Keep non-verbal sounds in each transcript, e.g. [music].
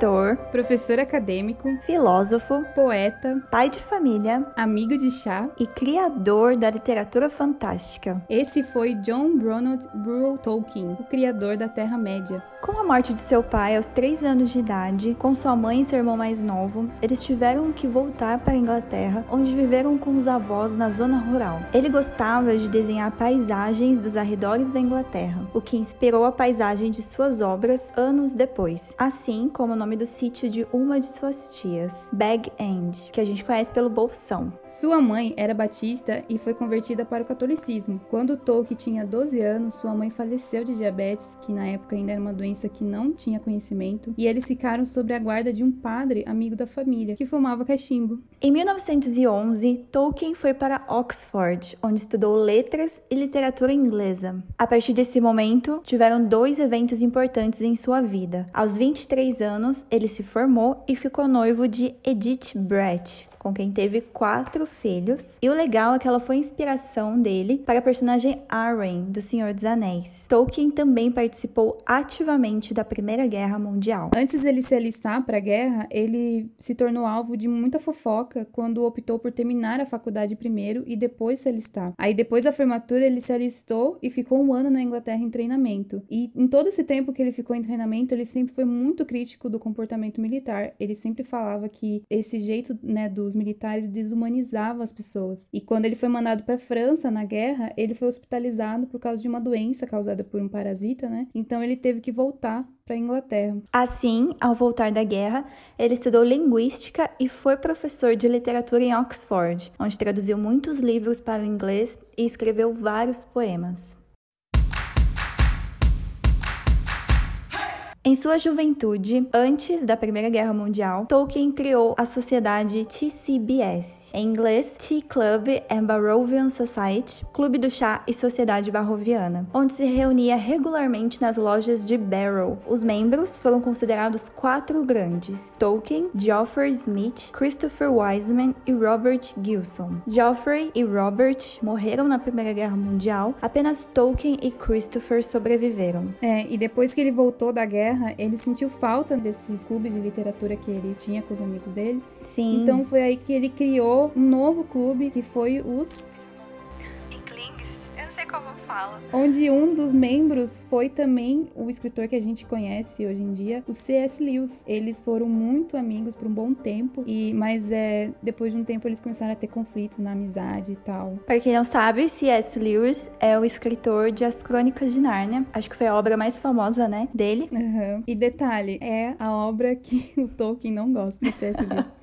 Escritor, professor acadêmico, filósofo, poeta, pai de família, amigo de chá e criador da literatura fantástica. Esse foi John Ronald Reuel Tolkien, o criador da Terra-média. Com a morte de seu pai aos 3 anos de idade, com sua mãe e seu irmão mais novo, eles tiveram que voltar para a Inglaterra, onde viveram com os avós na zona rural. Ele gostava de desenhar paisagens dos arredores da Inglaterra, o que inspirou a paisagem de suas obras anos depois. Assim, assim como o nome do sítio de uma de suas tias, Bag End, que a gente conhece pelo Bolsão. Sua mãe era batista e foi convertida para o catolicismo. Quando Tolkien tinha 12 anos, sua mãe faleceu de diabetes, que na época ainda era uma doença que não tinha conhecimento, e eles ficaram sob a guarda de um padre amigo da família, que fumava cachimbo. Em 1911, Tolkien foi para Oxford, onde estudou letras e literatura inglesa. A partir desse momento, tiveram dois eventos importantes em sua vida. Aos 23 anos, ele se formou e ficou noivo de Edith Brett, com quem teve quatro filhos. E o legal é que ela foi inspiração dele para a personagem Arwen, do Senhor dos Anéis. Tolkien também participou ativamente da Primeira Guerra Mundial. Antes dele se alistar para a guerra, ele se tornou alvo de muita fofoca quando optou por terminar a faculdade primeiro e depois se alistar. Aí depois da formatura ele se alistou e ficou um ano na Inglaterra em treinamento. E em todo esse tempo que ele ficou em treinamento, ele sempre foi muito crítico do comportamento militar. Ele sempre falava que esse jeito, né, do os militares desumanizavam as pessoas. E quando ele foi mandado para França na guerra, ele foi hospitalizado por causa de uma doença causada por um parasita, né? Então ele teve que voltar para a Inglaterra. Assim, ao voltar da guerra, ele estudou linguística e foi professor de literatura em Oxford, onde traduziu muitos livros para o inglês e escreveu vários poemas. Em sua juventude, antes da Primeira Guerra Mundial, Tolkien criou a sociedade TCBS, em inglês Tea Club and Barrovian Society, Clube do Chá e Sociedade Barroviana, onde se reunia regularmente nas lojas de Barrow. Os membros foram considerados quatro grandes: Tolkien, Geoffrey Smith, Christopher Wiseman e Robert Gilson. Geoffrey e Robert morreram na Primeira Guerra Mundial, apenas Tolkien e Christopher sobreviveram. É, e depois que ele voltou da guerra, ele sentiu falta desses clubes de literatura que ele tinha com os amigos dele. Sim. Então foi aí que ele criou um novo clube que foi os como fala. Onde um dos membros foi também o escritor que a gente conhece hoje em dia, o C.S. Lewis. Eles foram muito amigos por um bom tempo, e mas é, depois de um tempo eles começaram a ter conflitos na amizade e tal. Para quem não sabe, C.S. Lewis é o escritor de As Crônicas de Nárnia. Acho que foi a obra mais famosa, né, dele. Uhum. E detalhe, é a obra que [laughs] o Tolkien não gosta do C.S. Lewis.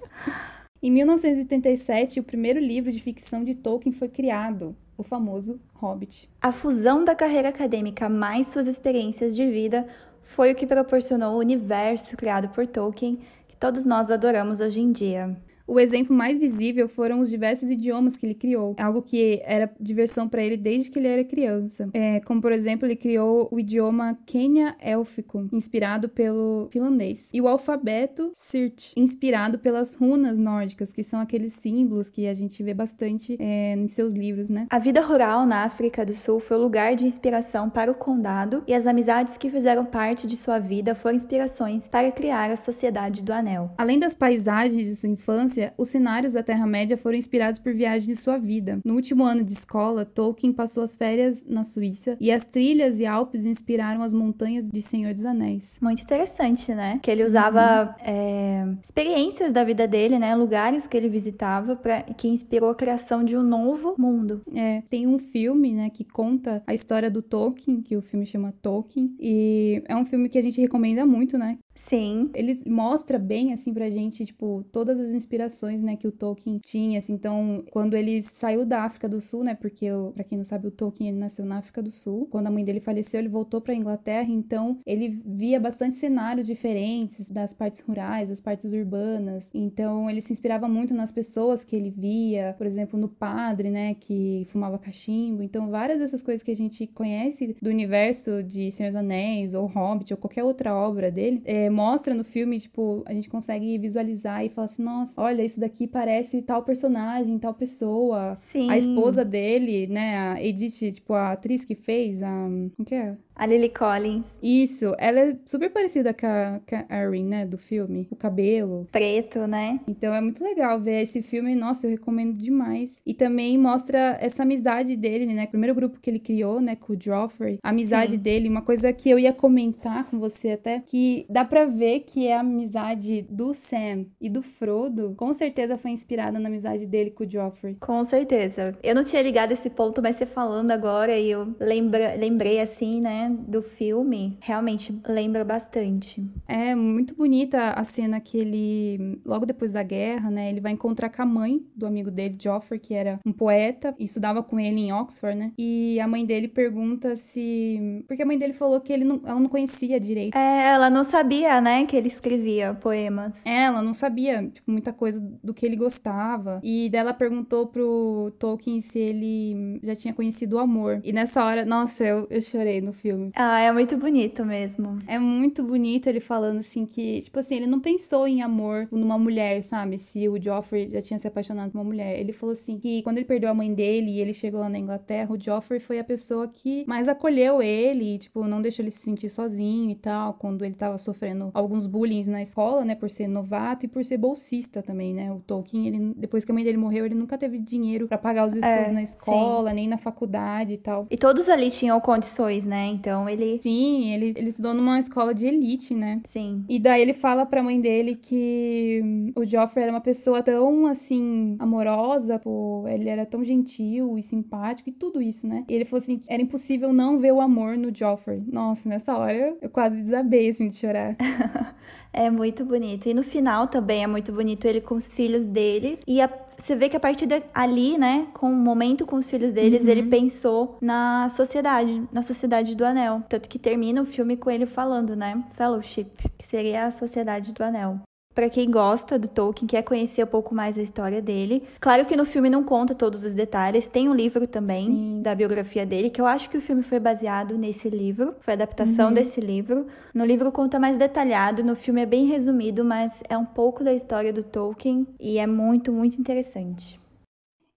Em 1987, o primeiro livro de ficção de Tolkien foi criado, o famoso Hobbit. A fusão da carreira acadêmica mais suas experiências de vida foi o que proporcionou o universo criado por Tolkien, que todos nós adoramos hoje em dia. O exemplo mais visível foram os diversos idiomas que ele criou, algo que era diversão para ele desde que ele era criança. É, como, por exemplo, ele criou o idioma Quenya Élfico, inspirado pelo finlandês, e o alfabeto Sirt, inspirado pelas runas nórdicas, que são aqueles símbolos que a gente vê bastante é, em seus livros, né? A vida rural na África do Sul foi o lugar de inspiração para o condado, e as amizades que fizeram parte de sua vida foram inspirações para criar a Sociedade do Anel. Além das paisagens de sua infância, os cenários da Terra-média foram inspirados por viagens de sua vida. No último ano de escola, Tolkien passou as férias na Suíça e as trilhas e Alpes inspiraram as montanhas de Senhor dos Anéis. Muito interessante, né? Que ele usava uhum. é, experiências da vida dele, né? Lugares que ele visitava para que inspirou a criação de um novo mundo. É, tem um filme, né, que conta a história do Tolkien, que o filme chama Tolkien, e é um filme que a gente recomenda muito, né? Sim. Ele mostra bem, assim, pra gente, tipo, todas as inspirações, né, que o Tolkien tinha, assim. Então, quando ele saiu da África do Sul, né, porque, para quem não sabe, o Tolkien, ele nasceu na África do Sul. Quando a mãe dele faleceu, ele voltou pra Inglaterra, então ele via bastante cenários diferentes das partes rurais, das partes urbanas. Então, ele se inspirava muito nas pessoas que ele via, por exemplo, no padre, né, que fumava cachimbo. Então, várias dessas coisas que a gente conhece do universo de Senhor dos Anéis, ou Hobbit, ou qualquer outra obra dele, é, mostra no filme, tipo, a gente consegue visualizar e falar assim, nossa, olha, isso daqui parece tal personagem, tal pessoa. Sim. A esposa dele, né, a Edith, tipo, a atriz que fez, a... Como que é? A Lily Collins. Isso, ela é super parecida com a, com a Erin, né, do filme. O cabelo. Preto, né? Então é muito legal ver esse filme, nossa, eu recomendo demais. E também mostra essa amizade dele, né, o primeiro grupo que ele criou, né, com o Joffrey. A amizade Sim. dele, uma coisa que eu ia comentar com você até, que dá pra ver que é a amizade do Sam e do Frodo, com certeza foi inspirada na amizade dele com o Joffrey. Com certeza. Eu não tinha ligado esse ponto, mas você falando agora e eu lembra, lembrei assim, né, do filme, realmente lembra bastante. É muito bonita a cena que ele, logo depois da guerra, né, ele vai encontrar com a mãe do amigo dele, Joffrey, que era um poeta e estudava com ele em Oxford, né? E a mãe dele pergunta se, porque a mãe dele falou que ele não, ela não conhecia direito. É, ela não sabia, né, que ele escrevia poemas. É, ela não sabia, tipo, muita coisa do que ele gostava. E dela perguntou pro Tolkien se ele já tinha conhecido o amor. E nessa hora, nossa, eu, eu chorei no filme. Ah, é muito bonito mesmo. É muito bonito ele falando assim que, tipo assim, ele não pensou em amor numa mulher, sabe? Se o Joffrey já tinha se apaixonado por uma mulher. Ele falou assim que quando ele perdeu a mãe dele e ele chegou lá na Inglaterra, o Joffrey foi a pessoa que mais acolheu ele, e, tipo, não deixou ele se sentir sozinho e tal, quando ele tava sofrendo alguns bullying na escola, né, por ser novato e por ser bolsista também, né? O Tolkien, ele depois que a mãe dele morreu, ele nunca teve dinheiro para pagar os estudos É, na escola, nem na faculdade e tal. E todos ali tinham condições, né? Então ele. Sim, ele, ele estudou numa escola de elite, né? Sim. E daí ele fala pra mãe dele que hum, o Joffrey era uma pessoa tão, assim, amorosa, pô, ele era tão gentil e simpático e tudo isso, né? E ele falou assim, era impossível não ver o amor no Joffrey. Nossa, nessa hora eu quase desabei, assim, de chorar. [laughs] É muito bonito. E no final também é muito bonito ele com os filhos dele. E a- você vê que a partir dali, né, com o momento com os filhos deles, Uhum. ele pensou na sociedade, na sociedade do anel. Tanto que termina o filme com ele falando, né, Fellowship, que seria a sociedade do anel. Pra quem gosta do Tolkien, quer conhecer um pouco mais a história dele. Claro que no filme não conta todos os detalhes, tem um livro também Sim. da biografia dele, que eu acho que o filme foi baseado nesse livro, foi adaptação Uhum. desse livro. No livro conta mais detalhado, no filme é bem resumido, mas é um pouco da história do Tolkien e é muito, muito interessante.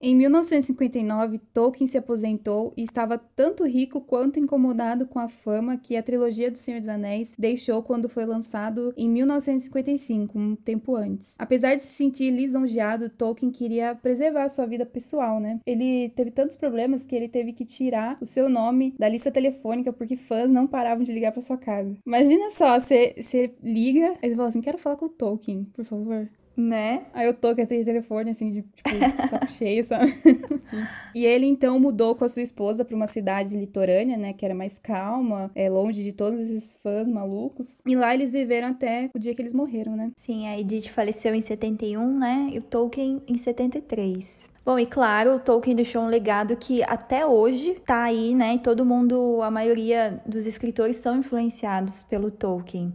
Em 1959, Tolkien se aposentou e estava tanto rico quanto incomodado com a fama que a trilogia do Senhor dos Anéis deixou quando foi lançado em 1955, um tempo antes. Apesar de se sentir lisonjeado, Tolkien queria preservar sua vida pessoal, né? Ele teve tantos problemas que ele teve que tirar o seu nome da lista telefônica porque fãs não paravam de ligar para sua casa. Imagina só, você liga, você fala assim: quero falar com o Tolkien, por favor. Né? Aí eu tô com aquele telefone, assim, de tipo, [laughs] saco cheio, sabe? e ele então mudou com a sua esposa pra uma cidade litorânea, né? Que era mais calma, é, longe de todos esses fãs malucos. E lá eles viveram até o dia que eles morreram, né? Sim, a Edith faleceu em 71, né? E o Tolkien em 73. Bom, e claro, o Tolkien deixou um legado que até hoje tá aí, né? E todo mundo, a maioria dos escritores são influenciados pelo Tolkien.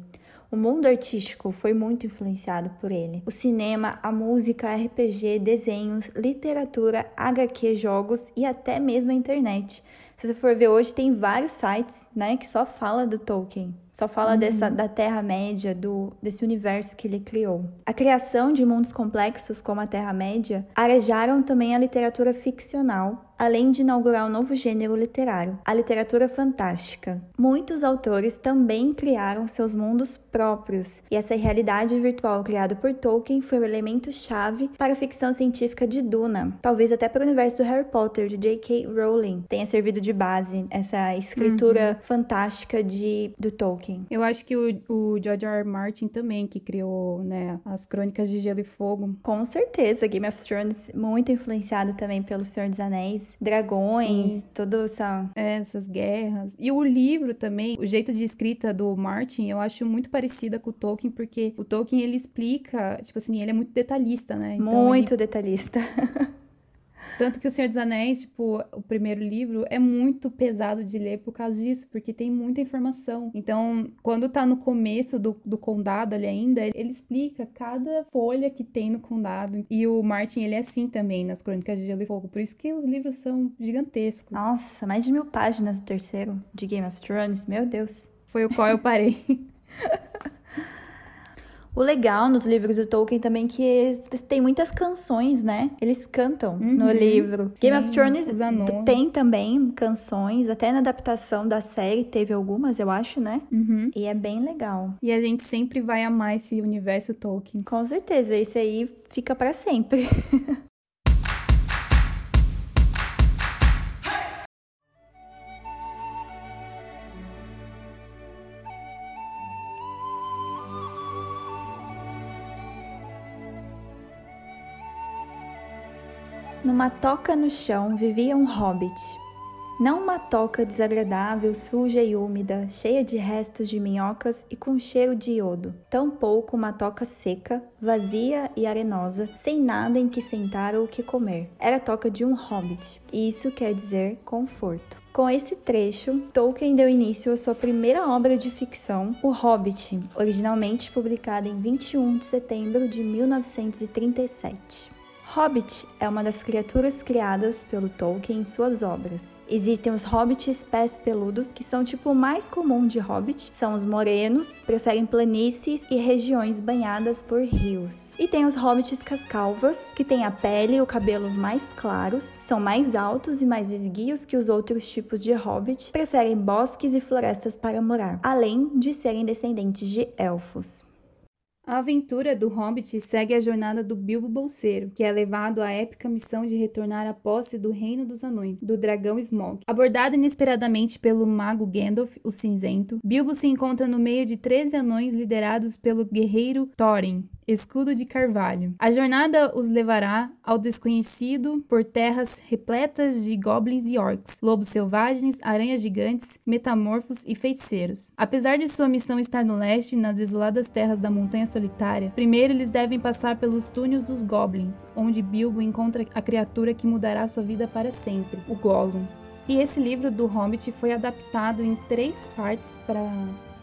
O mundo artístico foi muito influenciado por ele. O cinema, a música, RPG, desenhos, literatura, HQ, jogos e até mesmo a internet. Se você for ver hoje, tem vários sites, né, que só fala do Tolkien. Só fala dessa da Terra-média, do desse universo que ele criou. A criação de mundos complexos como a Terra-média arejaram também a literatura ficcional, além de inaugurar um novo gênero literário, a literatura fantástica. Muitos autores também criaram seus mundos próprios, e essa realidade virtual criada por Tolkien foi o elemento chave para a ficção científica de Duna, talvez até para o universo do Harry Potter de J.K. Rowling tenha servido de base essa escritura fantástica de do Tolkien. Tolkien. Eu acho que o, o George R. R. Martin também, que criou, né, as Crônicas de Gelo e Fogo. Com certeza, Game of Thrones muito influenciado também pelo Senhor dos Anéis, dragões, Sim. toda essa... É, essas guerras. E o livro também, o jeito de escrita do Martin, eu acho muito parecida com o Tolkien, porque o Tolkien, ele explica, tipo assim, ele é muito detalhista, né? Então, muito ele... detalhista. [laughs] Tanto que O Senhor dos Anéis, tipo, o primeiro livro, é muito pesado de ler por causa disso, porque tem muita informação. Então, quando tá no começo do, do condado ali ainda, ele explica cada folha que tem no condado. E o Martin, ele é assim também nas Crônicas de Gelo e Fogo. Por isso que os livros são gigantescos. Nossa, mais de mil páginas o terceiro de Game of Thrones, meu Deus. Foi o qual eu parei. [laughs] O legal nos livros do Tolkien também é que tem muitas canções, né? Eles cantam uhum, no livro. Sim, Game of Thrones tem também canções, até na adaptação da série teve algumas, eu acho, né? Uhum. E é bem legal. E a gente sempre vai amar esse universo Tolkien. Com certeza, esse aí fica para sempre. [laughs] Numa toca no chão vivia um hobbit. Não uma toca desagradável, suja e úmida, cheia de restos de minhocas e com cheiro de iodo. Tampouco uma toca seca, vazia e arenosa, sem nada em que sentar ou que comer. Era a toca de um hobbit, e isso quer dizer conforto. Com esse trecho, Tolkien deu início à sua primeira obra de ficção, O Hobbit, originalmente publicada em 21 de setembro de 1937. Hobbit é uma das criaturas criadas pelo Tolkien em suas obras. Existem os hobbits pés peludos, que são tipo o mais comum de hobbit, são os morenos, preferem planícies e regiões banhadas por rios. E tem os hobbits cascalvas, que têm a pele e o cabelo mais claros, são mais altos e mais esguios que os outros tipos de hobbit, preferem bosques e florestas para morar, além de serem descendentes de elfos. A aventura do Hobbit segue a jornada do Bilbo Bolseiro, que é levado à épica missão de retornar à posse do Reino dos Anões, do dragão Smaug. Abordado inesperadamente pelo mago Gandalf, o Cinzento, Bilbo se encontra no meio de 13 anões liderados pelo guerreiro Thorin, Escudo de Carvalho. A jornada os levará ao desconhecido por terras repletas de goblins e orcs, lobos selvagens, aranhas gigantes, metamorfos e feiticeiros. Apesar de sua missão estar no leste, nas desoladas terras da Montanha Solitária, primeiro eles devem passar pelos túneis dos goblins, onde Bilbo encontra a criatura que mudará sua vida para sempre, o Gollum. E esse livro do Hobbit foi adaptado em três partes para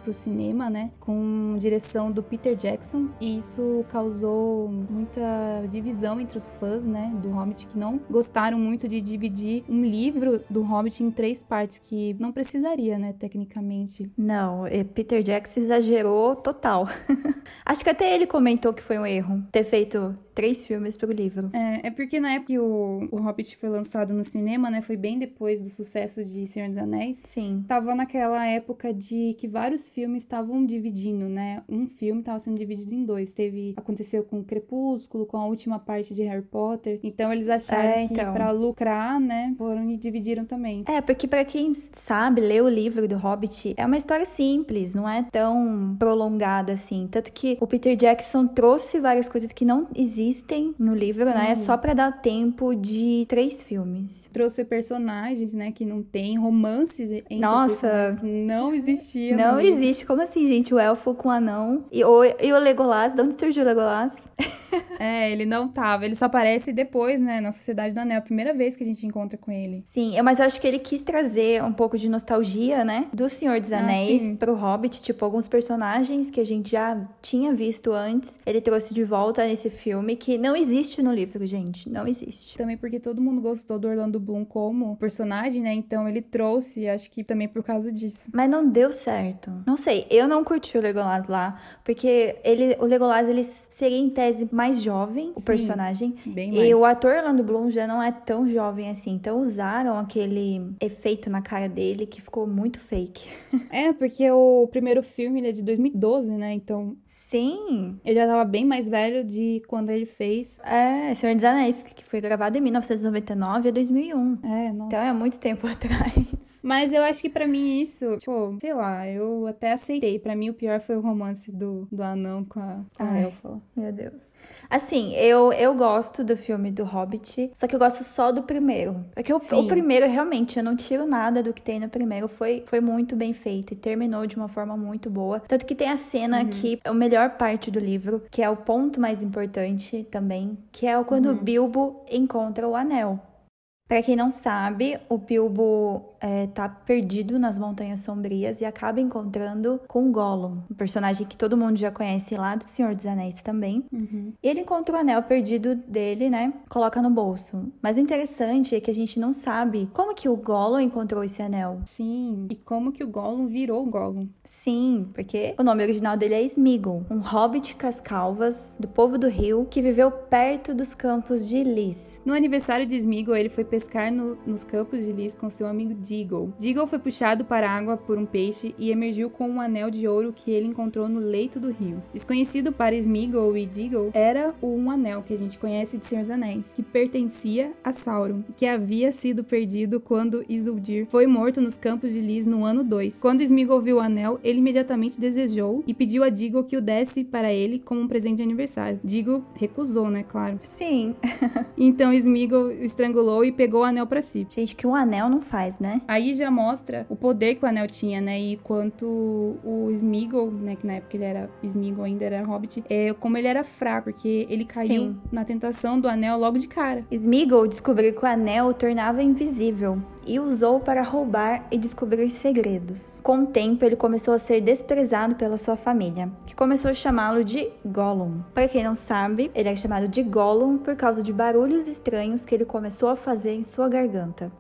para o cinema, né, com direção do Peter Jackson, e isso causou muita divisão entre os fãs, né, do Hobbit que não gostaram muito de dividir um livro do Hobbit em três partes que não precisaria, né, tecnicamente. Não, Peter Jackson exagerou total. [laughs] Acho que até ele comentou que foi um erro ter feito três filmes pro livro. É, é porque na época que o, o Hobbit foi lançado no cinema, né, foi bem depois do sucesso de Senhor dos Anéis. Sim. Tava naquela época de que vários filmes estavam dividindo, né? Um filme estava sendo dividido em dois. Teve aconteceu com Crepúsculo, com a última parte de Harry Potter. Então eles acharam é, então. que para lucrar, né, foram e dividiram também. É, porque para quem sabe, ler o livro do Hobbit é uma história simples, não é tão prolongada assim. Tanto que o Peter Jackson trouxe várias coisas que não existem no livro, Sim. né? Só para dar tempo de três filmes. Trouxe personagens, né, que não tem romances entre Nossa, não existiam. Não existe. Como assim, gente? O elfo com o anão. E o, e o Legolas? De onde surgiu o Legolas? [laughs] é, ele não tava. Ele só aparece depois, né, na Sociedade do Anel. A primeira vez que a gente encontra com ele. Sim, mas eu acho que ele quis trazer um pouco de nostalgia, né, do Senhor dos ah, Anéis ah, pro Hobbit. Tipo, alguns personagens que a gente já tinha visto antes. Ele trouxe de volta nesse filme que não existe no livro, gente. Não existe. Também porque todo mundo gostou do Orlando Bloom como personagem, né? Então ele trouxe, acho que também por causa disso. Mas não deu certo. Não sei, eu não curti o Legolas lá, porque ele, o Legolas ele seria em tese mais jovem, o Sim, personagem. Bem mais. E o ator Orlando Bloom já não é tão jovem assim. Então usaram aquele efeito na cara dele que ficou muito fake. [laughs] É, porque o primeiro filme é de 2012, né? Então Sim. Ele já tava bem mais velho de quando ele fez. É, Senhor dos Anéis, que foi gravado em 1999 a 2001. É, nossa. Então é muito tempo [laughs] atrás. Mas eu acho que para mim isso, tipo, sei lá, eu até aceitei. Para mim o pior foi o romance do, do anão com a, com a elfa. Meu Deus. Assim, eu, eu gosto do filme do Hobbit, só que eu gosto só do primeiro. Porque o, o, primeiro, realmente, eu não tiro nada do que tem no primeiro. Foi, foi muito bem feito e terminou de uma forma muito boa. Tanto que tem a cena uhum. que é a melhor parte do livro, que é o ponto mais importante também, que é quando uhum. Bilbo encontra o anel. Para quem não sabe, o Bilbo é, tá perdido nas Montanhas Sombrias e acaba encontrando com Gollum, um personagem que todo mundo já conhece lá do Senhor dos Anéis também. Uhum. E ele encontra o anel perdido dele, né? Coloca no bolso. Mas o interessante é que a gente não sabe como que o Gollum encontrou esse anel. Sim, e como que o Gollum virou o Gollum. Sim, porque o nome original dele é Smeagol, um hobbit cascalvas do povo do rio que viveu perto dos campos de Lys. No aniversário de Smeagol, ele foi pescar no, nos campos de Lys com seu amigo Deagle. Deagle foi puxado para a água por um peixe e emergiu com um anel de ouro que ele encontrou no leito do rio. Desconhecido para Smeagol e Deagle, era um anel que a gente conhece de Senhor dos Anéis, que pertencia a Sauron, que havia sido perdido quando Isildur foi morto nos campos de Lys no ano 2. Quando Smeagol viu o anel, ele imediatamente desejou e pediu a Deagle que o desse para ele como um presente de aniversário. Deagle recusou, né, claro. Sim. [laughs] então Smeagol estrangulou e pegou o anel para si. Gente, que um anel não faz, né? Aí já mostra o poder que o anel tinha, né? E quanto o Smeagol, né? Que na época ele era Smeagol, ainda era Hobbit, é, como ele era fraco, porque ele caiu Sim. na tentação do anel logo de cara. Smeagol descobriu que o anel o tornava invisível e usou para roubar e descobrir segredos. Com o tempo, ele começou a ser desprezado pela sua família, que começou a chamá-lo de Gollum. Para quem não sabe, ele é chamado de Gollum por causa de barulhos estranhos que ele começou a fazer em sua garganta.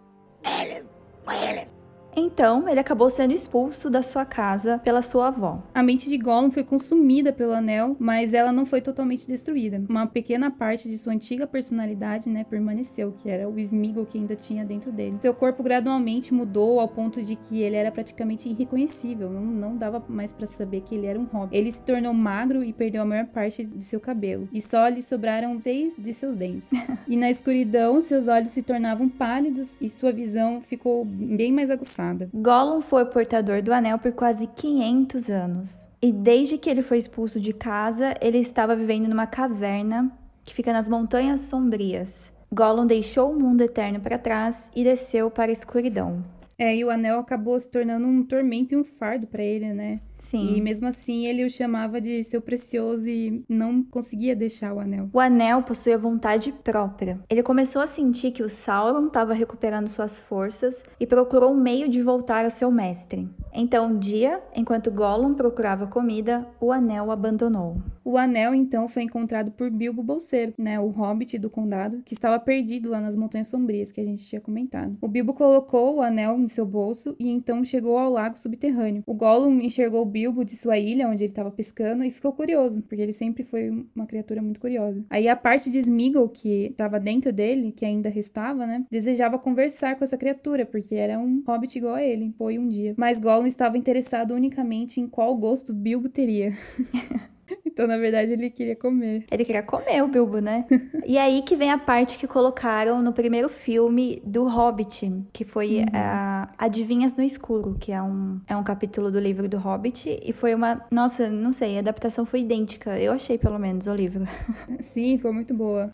Então, ele acabou sendo expulso da sua casa pela sua avó. A mente de Gollum foi consumida pelo anel, mas ela não foi totalmente destruída. Uma pequena parte de sua antiga personalidade, né, permaneceu, que era o Smeagol que ainda tinha dentro dele. Seu corpo gradualmente mudou ao ponto de que ele era praticamente irreconhecível, não, não dava mais para saber que ele era um hobbit. Ele se tornou magro e perdeu a maior parte de seu cabelo, e só lhe sobraram seis de seus dentes. [laughs] e na escuridão, seus olhos se tornavam pálidos e sua visão ficou bem mais aguçada passada. Gollum foi portador do anel por quase 500 anos. E desde que ele foi expulso de casa, ele estava vivendo numa caverna que fica nas Montanhas Sombrias. Gollum deixou o mundo eterno para trás e desceu para a escuridão. É, e o anel acabou se tornando um tormento e um fardo para ele, né? Sim. E mesmo assim ele o chamava de seu precioso e não conseguia deixar o anel. O anel possuía vontade própria. Ele começou a sentir que o Sauron estava recuperando suas forças e procurou um meio de voltar ao seu mestre. Então, um dia, enquanto Gollum procurava comida, o anel o abandonou. O anel então foi encontrado por Bilbo Bolseiro, né, o hobbit do condado, que estava perdido lá nas Montanhas Sombrias que a gente tinha comentado. O Bilbo colocou o anel no seu bolso e então chegou ao lago subterrâneo. O Gollum enxergou Bilbo de sua ilha, onde ele estava pescando, e ficou curioso, porque ele sempre foi uma criatura muito curiosa. Aí a parte de Smeagol, que estava dentro dele, que ainda restava, né, desejava conversar com essa criatura, porque era um hobbit igual a ele, foi um dia. Mas Gollum estava interessado unicamente em qual gosto Bilbo teria. [laughs] Então, na verdade, ele queria comer. Ele queria comer o Bilbo, né? [laughs] e aí que vem a parte que colocaram no primeiro filme do Hobbit, que foi uhum. a Adivinhas no Escuro, que é um, é um capítulo do livro do Hobbit. E foi uma. Nossa, não sei, a adaptação foi idêntica. Eu achei, pelo menos, o livro. [laughs] Sim, foi muito boa.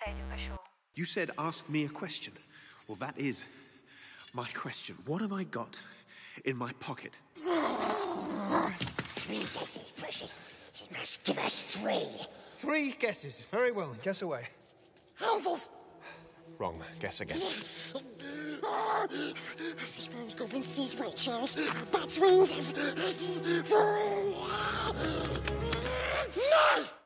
You said ask me a question. Well, that is my question. What have I got in my pocket? [gasps] Three guesses, precious. You must give us three. Three guesses. Very well. Guess away. Houses. Wrong. Guess again. Fishbones, goblins, teeth, white shells, bats' wings. Knife!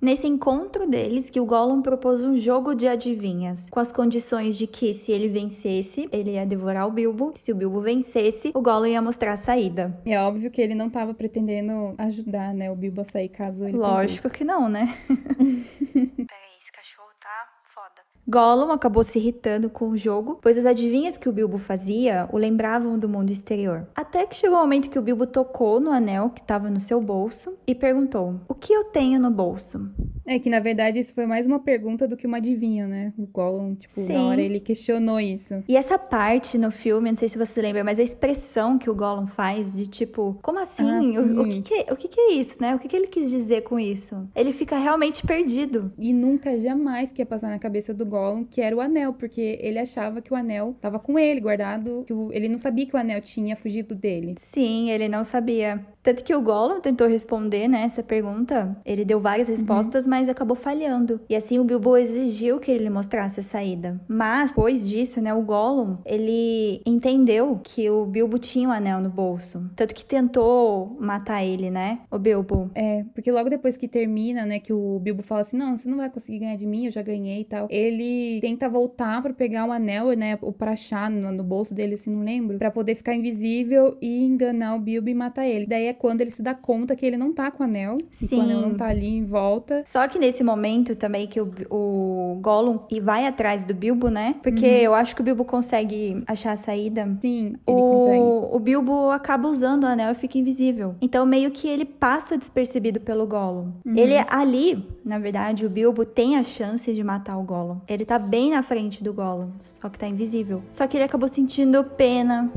Nesse encontro deles, que o Gollum propôs um jogo de adivinhas, com as condições de que se ele vencesse, ele ia devorar o Bilbo, se o Bilbo vencesse, o Gollum ia mostrar a saída. É óbvio que ele não estava pretendendo ajudar, né, o Bilbo a sair caso ele Lógico que não, né? [laughs] [laughs] Peraí, esse cachorro tá foda. Gollum acabou se irritando com o jogo, pois as adivinhas que o Bilbo fazia o lembravam do mundo exterior. Até que chegou o momento que o Bilbo tocou no anel que estava no seu bolso e perguntou: O que eu tenho no bolso? É que na verdade isso foi mais uma pergunta do que uma adivinha, né? O Gollum, tipo, Sim. na hora ele questionou isso. E essa parte no filme, não sei se você lembra, mas a expressão que o Gollum faz de tipo, como assim? Ah, o, o que, que é, o que, que é isso, né? O que, que ele quis dizer com isso? Ele fica realmente perdido. E nunca jamais que ia passar na cabeça do Gollum que era o anel, porque ele achava que o anel tava com ele, guardado, que o- ele não sabia que o anel tinha fugido dele. Sim, ele não sabia. Tanto que o Gollum tentou responder, né, essa pergunta. Ele deu várias respostas, mas acabou falhando. E assim o Bilbo exigiu que ele lhe mostrasse a saída. Mas depois disso, né, o Gollum, ele entendeu que o Bilbo tinha o anel no bolso. Tanto que tentou matar ele, né, o Bilbo. É, porque logo depois que termina, né, que o Bilbo fala assim, não, você não vai conseguir ganhar de mim, eu já ganhei e tal. Ele tenta voltar pra pegar o anel, né, o prachá no, no bolso dele, assim, não lembro, pra poder ficar invisível e enganar o Bilbo e matar ele. Daí é quando ele se dá conta que ele não tá com o anel, e que o anel Sim. não tá ali em volta. Só que nesse momento também que o, o Gollum e vai atrás do Bilbo, né? Porque eu acho que o Bilbo consegue achar a saída. Sim, ele consegue. O, o Bilbo acaba usando o anel e fica invisível. Então, meio que ele passa despercebido pelo Gollum. Ele ali, na verdade, o Bilbo tem a chance de matar o Gollum. Ele tá bem na frente do Gollum, só que tá invisível. Só que ele acabou sentindo pena.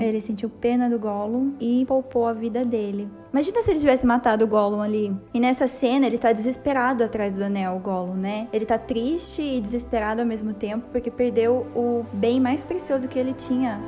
Ele sentiu pena do Gollum e poupou a vida dele. Imagina se ele tivesse matado o Gollum ali. E nessa cena ele tá desesperado atrás do anel, o Gollum, né? Ele tá triste e desesperado ao mesmo tempo porque perdeu o bem mais precioso que ele tinha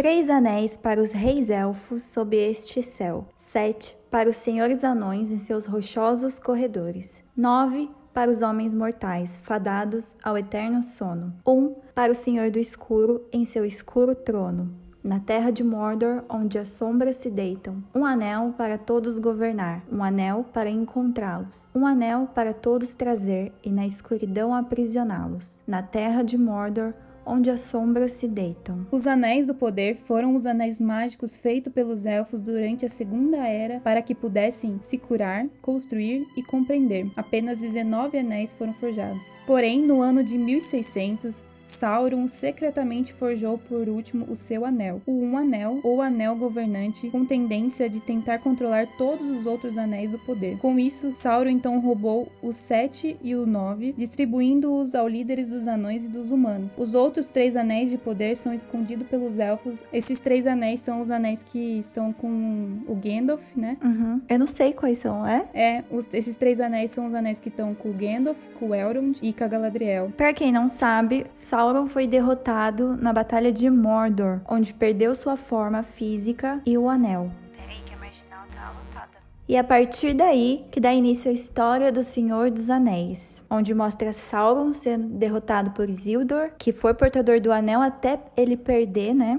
Três anéis para os reis elfos sob este céu. Sete para os senhores anões em seus rochosos corredores. Nove para os homens mortais, fadados ao eterno sono. Um para o senhor do escuro em seu escuro trono. Na terra de Mordor, onde as sombras se deitam, um anel para todos governar, um anel para encontrá-los, um anel para todos trazer e na escuridão aprisioná-los. Na terra de Mordor, onde as sombras se deitam. Os Anéis do Poder foram os anéis mágicos feitos pelos elfos durante a Segunda Era para que pudessem se curar, construir e compreender. Apenas 19 anéis foram forjados. Porém, no ano de 1600, Sauron secretamente forjou por último o seu anel, o Um Anel ou Anel Governante, com tendência de tentar controlar todos os outros anéis do poder. Com isso, Sauron então roubou o Sete e o Nove, distribuindo-os aos líderes dos anões e dos humanos. Os outros três anéis de poder são escondidos pelos elfos. Esses três anéis são os anéis que estão com o Gandalf, né? Uhum. Eu não sei quais são, é? É, os- esses três anéis são os anéis que estão com o Gandalf, com o Elrond e com a Galadriel. Pra quem não sabe, Sauron foi derrotado na Batalha de Mordor, onde perdeu sua forma física e o anel. Peraí que a marginal tá lotada. E a partir daí que dá início a história do Senhor dos Anéis, onde mostra Sauron sendo derrotado por Isildur, que foi portador do anel até ele perder, né?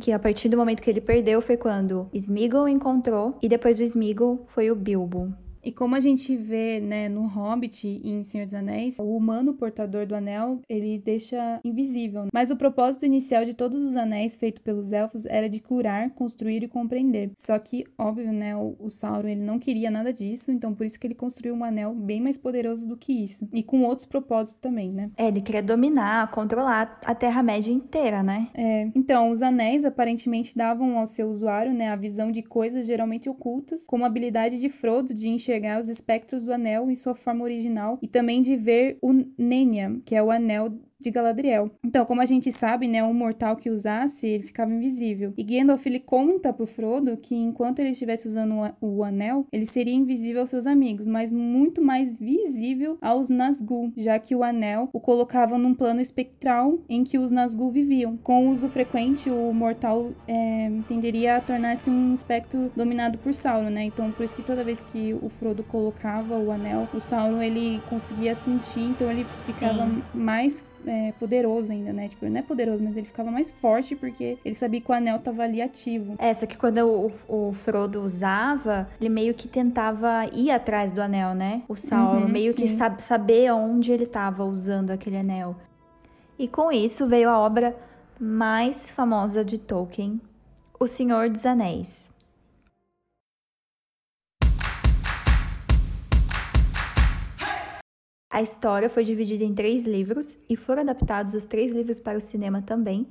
Que a partir do momento que ele perdeu foi quando Sméagol encontrou e depois do Sméagol foi o Bilbo. E como a gente vê, né, no Hobbit e em Senhor dos Anéis, o humano portador do anel, ele deixa invisível. Mas o propósito inicial de todos os anéis feitos pelos elfos era de curar, construir e compreender. Só que, óbvio, né, o, o Sauron, ele não queria nada disso, então por isso que ele construiu um anel bem mais poderoso do que isso. E com outros propósitos também, né? É, ele queria dominar, controlar a Terra-média inteira, né? É, então, os anéis aparentemente davam ao seu usuário né, a visão de coisas geralmente ocultas, como a habilidade de Frodo de enxergar os espectros do anel em sua forma original e também de ver o Nenya, que é o anel de Galadriel. Então, como a gente sabe, né, um mortal que usasse, ele ficava invisível. E Gandalf, ele conta pro Frodo que enquanto ele estivesse usando o anel, ele seria invisível aos seus amigos, mas muito mais visível aos Nazgûl, já que o anel o colocava num plano espectral em que os Nazgûl viviam. Com o uso frequente, o mortal é, tenderia a tornar-se um espectro dominado por Sauron, né? Então, por isso que toda vez que o Frodo colocava o anel, o Sauron ele conseguia sentir, então ele ficava Sim. mais é, poderoso ainda, né? Tipo, ele não é poderoso, mas ele ficava mais forte porque ele sabia que o anel tava ali ativo. É, só que quando o, o Frodo usava, ele meio que tentava ir atrás do anel, né? O Sauron, Uhum, meio que sim. sab saber onde ele tava usando aquele anel. E com isso veio a obra mais famosa de Tolkien, O Senhor dos Anéis. A história foi dividida em três livros e foram adaptados os três livros para o cinema também,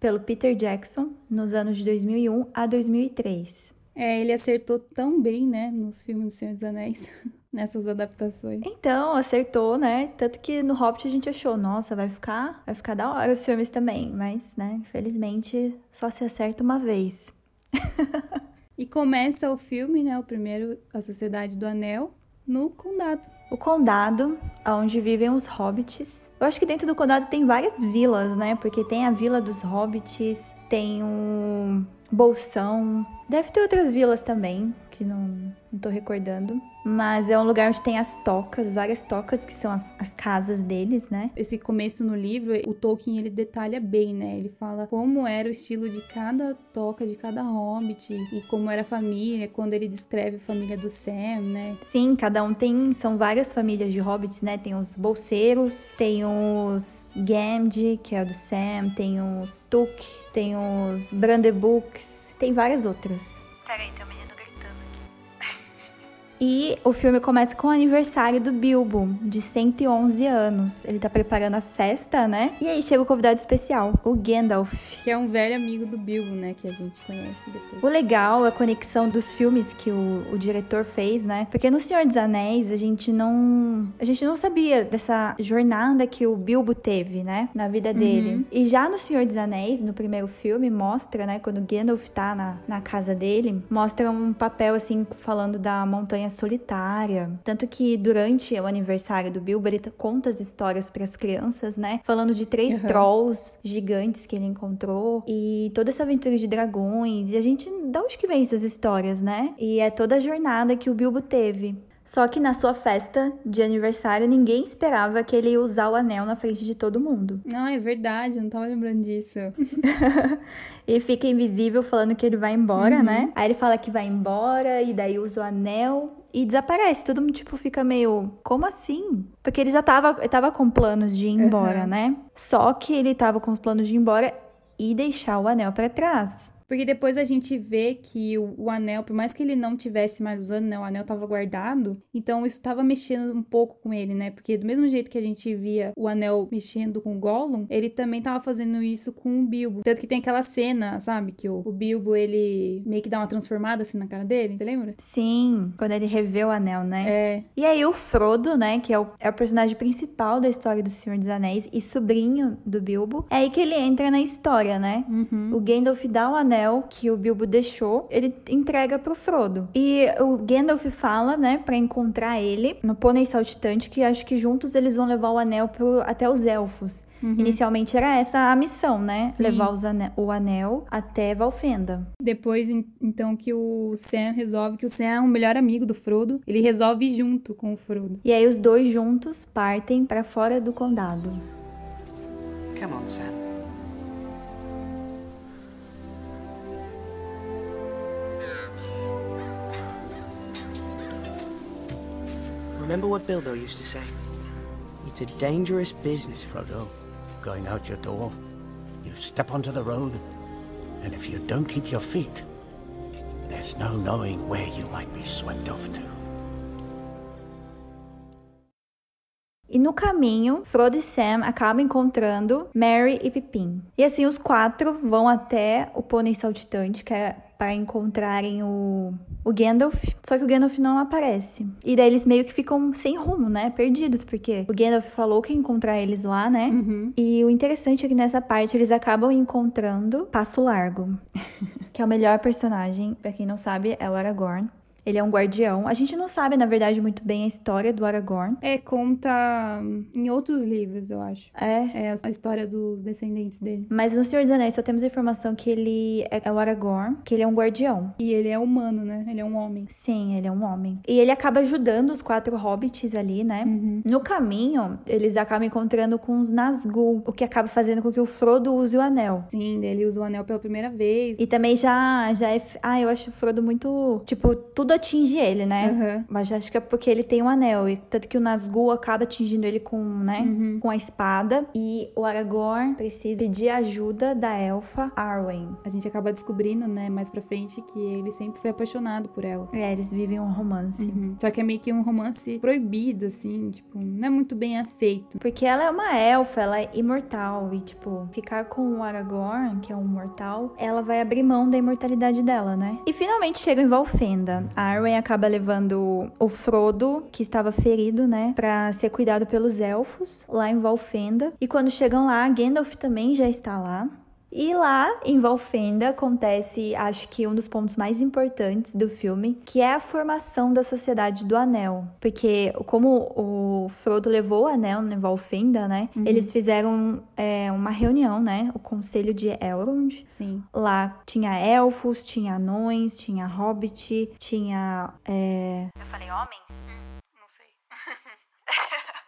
pelo Peter Jackson, nos anos de 2001 a 2003. É, ele acertou tão bem, né, nos filmes do Senhor dos Anéis, [laughs] nessas adaptações. Então, acertou, né? Tanto que no Hobbit a gente achou, nossa, vai ficar, vai ficar da hora os filmes também, mas, né, infelizmente só se acerta uma vez. [laughs] E começa o filme, né, o primeiro, A Sociedade do Anel, no condado. O condado, onde vivem os hobbits. Eu acho que dentro do condado tem várias vilas, né? Porque tem a vila dos hobbits, tem o Bolsão. Deve ter outras vilas também, que não, não tô recordando. Mas é um lugar onde tem as tocas, várias tocas, que são as, as casas deles, né? Esse começo no livro, o Tolkien ele detalha bem, né? Ele fala como era o estilo de cada toca, de cada hobbit e como era a família, quando ele descreve a família do Sam, né? Sim, cada um tem. São várias famílias de hobbits, né? Tem os bolseiros, tem os Gamgee, que é o do Sam, tem os Took, tem os Brandebooks, tem várias outras. Peraí, tem E o filme começa com o aniversário do Bilbo, de 111 anos. Ele tá preparando a festa, né? E aí chega o convidado especial, o Gandalf. Que é um velho amigo do Bilbo, né? Que a gente conhece depois. O legal é a conexão dos filmes que o, o diretor fez, né? Porque no Senhor dos Anéis a gente não. A gente não sabia dessa jornada que o Bilbo teve, né? Na vida dele. E já no Senhor dos Anéis, no primeiro filme, mostra, né? Quando Gandalf tá na, na casa dele, mostra um papel assim, falando da montanha solitária. Tanto que durante o aniversário do Bilbo, ele conta as histórias para as crianças, né? Falando de três Uhum. trolls gigantes que ele encontrou e toda essa aventura de dragões. E a gente, da onde que vem essas histórias, né? E é toda a jornada que o Bilbo teve. Só que na sua festa de aniversário, ninguém esperava que ele ia usar o anel na frente de todo mundo. [laughs] Ah, é verdade, eu não tava lembrando disso. [laughs] E fica invisível falando que ele vai embora, Uhum. né? Aí ele fala que vai embora e daí usa o anel e desaparece. Todo mundo, tipo, fica meio, como assim? Porque ele já tava, tava com planos de ir embora, Uhum. né? Só que ele tava com os planos de ir embora e deixar o anel pra trás. Porque depois a gente vê que o, o anel, por mais que ele não tivesse mais usando, né? O anel tava guardado. Então isso tava mexendo um pouco com ele, né? Porque do mesmo jeito que a gente via o anel mexendo com o Gollum, ele também tava fazendo isso com o Bilbo. Tanto que tem aquela cena, sabe? Que o, o Bilbo, ele meio que dá uma transformada assim na cara dele, você lembra? Sim, quando ele revê o anel, né? É. E aí o Frodo, né, que é o, é o personagem principal da história do Senhor dos Anéis e sobrinho do Bilbo, é aí que ele entra na história, né? Uhum. O Gandalf dá o anel que o Bilbo deixou, ele entrega pro Frodo. E o Gandalf fala, né, pra encontrar ele no Pônei Saltitante, que acho que juntos eles vão levar o anel pro, até os elfos. Inicialmente era essa a missão, né? Sim. Levar os ane- o anel até Valfenda. Depois, en- então, que o Sam resolve que o Sam é o melhor amigo do Frodo, ele resolve ir junto com o Frodo. E aí os dois juntos partem pra fora do condado. Come on, Sam. Remember what Bilbo used to say? It's a dangerous business. Frodo, going out your door, you step onto the road, and if you don't keep your feet, there's no knowing where you might be swept off to. E no caminho, Frodo e Sam acabam encontrando Mary e Pippin. E assim os quatro vão até o Pônei Saltitante, que é para encontrarem o, o Gandalf. Só que o Gandalf não aparece. E daí eles meio que ficam sem rumo, né? Perdidos, porque o Gandalf falou que ia encontrar eles lá, né? E o interessante é que nessa parte eles acabam encontrando Passo Largo, [laughs] que é o melhor personagem, pra quem não sabe, é o Aragorn. Ele é um guardião. A gente não sabe, na verdade, muito bem a história do Aragorn. É, conta em outros livros, eu acho. É. É a história dos descendentes dele. Mas no Senhor dos Anéis só temos a informação que ele é o Aragorn, que ele é um guardião. E ele é humano, né? Ele é um homem. Sim, ele é um homem. E ele acaba ajudando os quatro hobbits ali, né? Uhum. No caminho, eles acabam encontrando com os Nazgûl, o que acaba fazendo com que o Frodo use o anel. Sim, ele usa o anel pela primeira vez. E também já, já é. Ah, eu acho o Frodo muito. Tipo, tudo atinge ele, né? Aham. Mas acho que é porque ele tem um anel. E tanto que o Nazgûl acaba atingindo ele com, né? Uhum. Com a espada. E o Aragorn precisa pedir ajuda da elfa Arwen. A gente acaba descobrindo, né, mais pra frente, que ele sempre foi apaixonado por ela. É, eles vivem um romance. Uhum. Só que é meio que um romance proibido, assim, tipo, não é muito bem aceito. Porque ela é uma elfa, ela é imortal. E, tipo, ficar com o Aragorn, que é um mortal, ela vai abrir mão da imortalidade dela, né? E finalmente chega em Valfenda. A Arwen acaba levando o Frodo, que estava ferido, né? Pra ser cuidado pelos elfos, lá em Valfenda. E quando chegam lá, Gandalf também já está lá. E lá em Valfenda acontece, acho que um dos pontos mais importantes do filme, que é a formação da Sociedade do Anel. Porque como o Frodo levou o anel em Valfenda, né? Eles fizeram é, uma reunião, né? O Conselho de Elrond. Sim. Lá tinha elfos, tinha anões, tinha hobbit, tinha. é, Eu falei homens? Não sei. [laughs]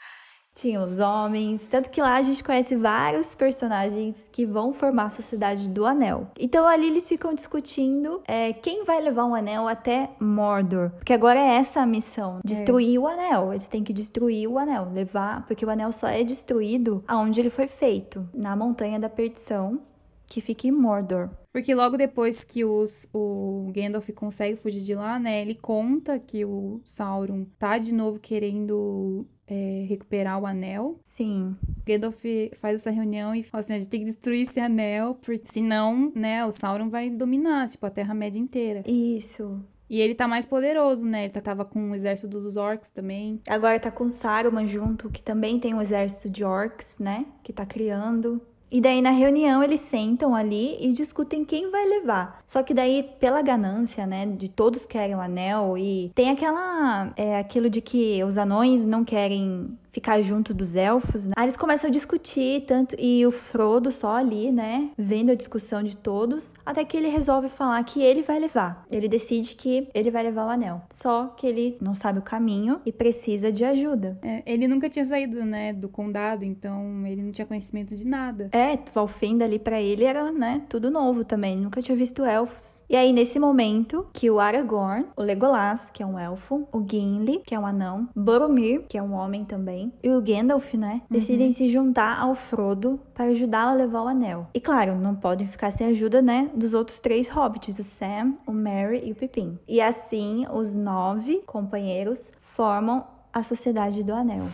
Tinha os homens, tanto que lá a gente conhece vários personagens que vão formar a Sociedade do Anel. Então ali eles ficam discutindo é, quem vai levar um anel até Mordor, porque agora é essa a missão, destruir o anel. Eles têm que destruir o anel, levar, porque o anel só é destruído aonde ele foi feito, na Montanha da Perdição, que fica em Mordor. Porque logo depois que os, o Gandalf consegue fugir de lá, né? Ele conta que o Sauron tá de novo querendo é, recuperar o anel. Sim, Gandalf faz essa reunião e fala assim: a gente tem que destruir esse anel, porque senão, né, o Sauron vai dominar, tipo, a Terra-média inteira. isso. E ele tá mais poderoso, né? Ele tá- tava com o exército dos orcs também. Agora tá com Saruman junto, que também tem um exército de orcs, né? Que tá criando. E daí na reunião eles sentam ali e discutem quem vai levar. Só que daí pela ganância, né, de todos querem o anel e tem aquela é aquilo de que os anões não querem ficar junto dos elfos, né? Aí eles começam a discutir tanto e o Frodo só ali, né, vendo a discussão de todos, até que ele resolve falar que ele vai levar. Ele decide que ele vai levar o anel. Só que ele não sabe o caminho e precisa de ajuda. É, ele nunca tinha saído, né, do condado, então ele não tinha conhecimento de nada. É, Valfenda ali pra ele era, né, tudo novo também, nunca tinha visto elfos. E aí, nesse momento, que o Aragorn, o Legolas, que é um elfo, o Gimli, que é um anão, Boromir, que é um homem também, e o Gandalf, né, decidem se juntar ao Frodo para ajudá-lo a levar o anel. E claro, não podem ficar sem a ajuda, né, dos outros três hobbits, o Sam, o Merry e o Pippin. E assim, os nove companheiros formam a Sociedade do Anel.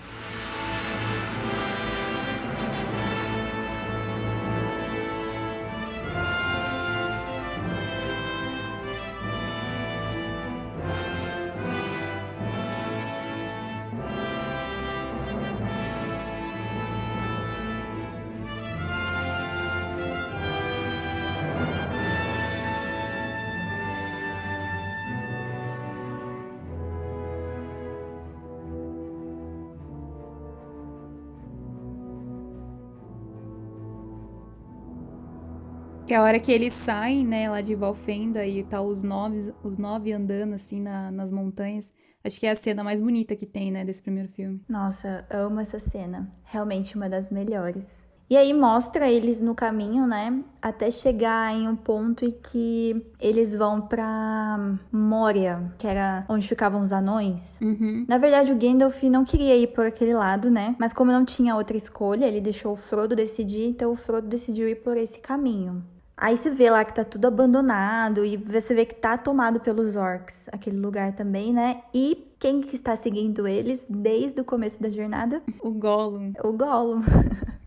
Que é a hora que eles saem, né, lá de Valfenda e tá os nove, os nove andando, assim, na- nas montanhas. Acho que é a cena mais bonita que tem, né, desse primeiro filme. Nossa, amo essa cena. Realmente uma das melhores. E aí mostra eles no caminho, né? Até chegar em um ponto em que eles vão pra Moria, que era onde ficavam os anões. Uhum. Na verdade, o Gandalf não queria ir por aquele lado, né? Mas como não tinha outra escolha, ele deixou o Frodo decidir, então o Frodo decidiu ir por esse caminho. Aí você vê lá que tá tudo abandonado e você vê que tá tomado pelos orcs, aquele lugar também, né? E quem que está seguindo eles desde o começo da jornada? O Gollum. O Gollum.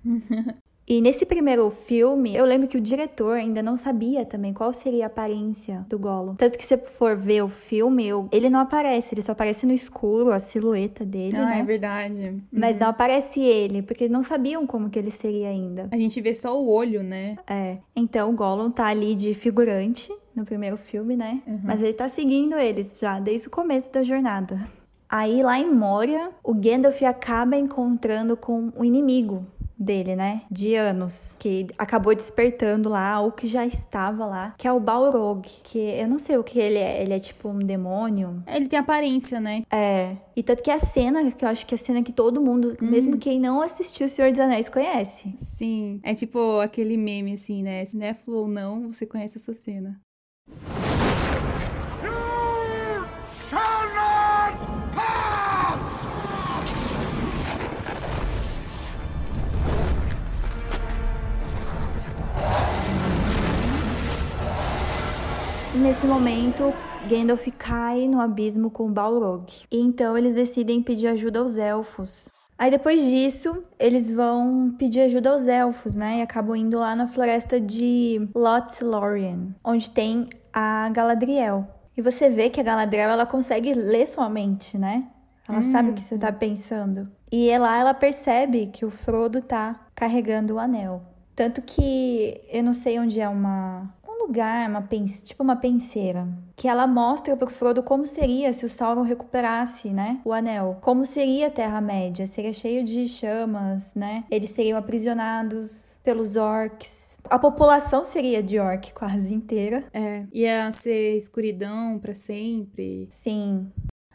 [laughs] E nesse primeiro filme, eu lembro que o diretor ainda não sabia também qual seria a aparência do Gollum. Tanto que se você for ver o filme, eu- ele não aparece, ele só aparece no escuro, a silhueta dele, ah, né? é verdade. Mas Uhum. não aparece ele, porque não sabiam como que ele seria ainda. A gente vê só o olho, né? É. Então o Gollum tá ali de figurante, no primeiro filme, né? Uhum. Mas ele tá seguindo eles já desde o começo da jornada. Aí lá em Moria, o Gandalf acaba encontrando com o inimigo dele, né? De anos. Que acabou despertando lá, ou que já estava lá, que é o Balrog. Que eu não sei o que ele é. Ele é tipo um demônio. Ele tem aparência, né? É. E tanto que a cena, que eu acho que é a cena que todo mundo, hum. mesmo quem não assistiu O Senhor dos Anéis, conhece. Sim. É tipo aquele meme, assim, né? Cinéfilo ou não, você conhece essa cena. Nesse momento, Gandalf cai no abismo com Balrog. E então eles decidem pedir ajuda aos elfos. Aí depois disso, eles vão pedir ajuda aos elfos, né? E acabam indo lá na floresta de Lothlórien, onde tem a Galadriel. E você vê que a Galadriel ela consegue ler sua mente, né? Ela hum. sabe o que você tá pensando. E lá ela percebe que o Frodo tá carregando o anel. Tanto que eu não sei onde é uma lugar, uma tipo uma penseira, que ela mostra pro Frodo como seria se o Sauron recuperasse, né, o anel. Como seria a Terra-média? Seria cheio de chamas, né? Eles seriam aprisionados pelos orcs. A população seria de orc quase inteira. É, ia ser escuridão para sempre. Sim.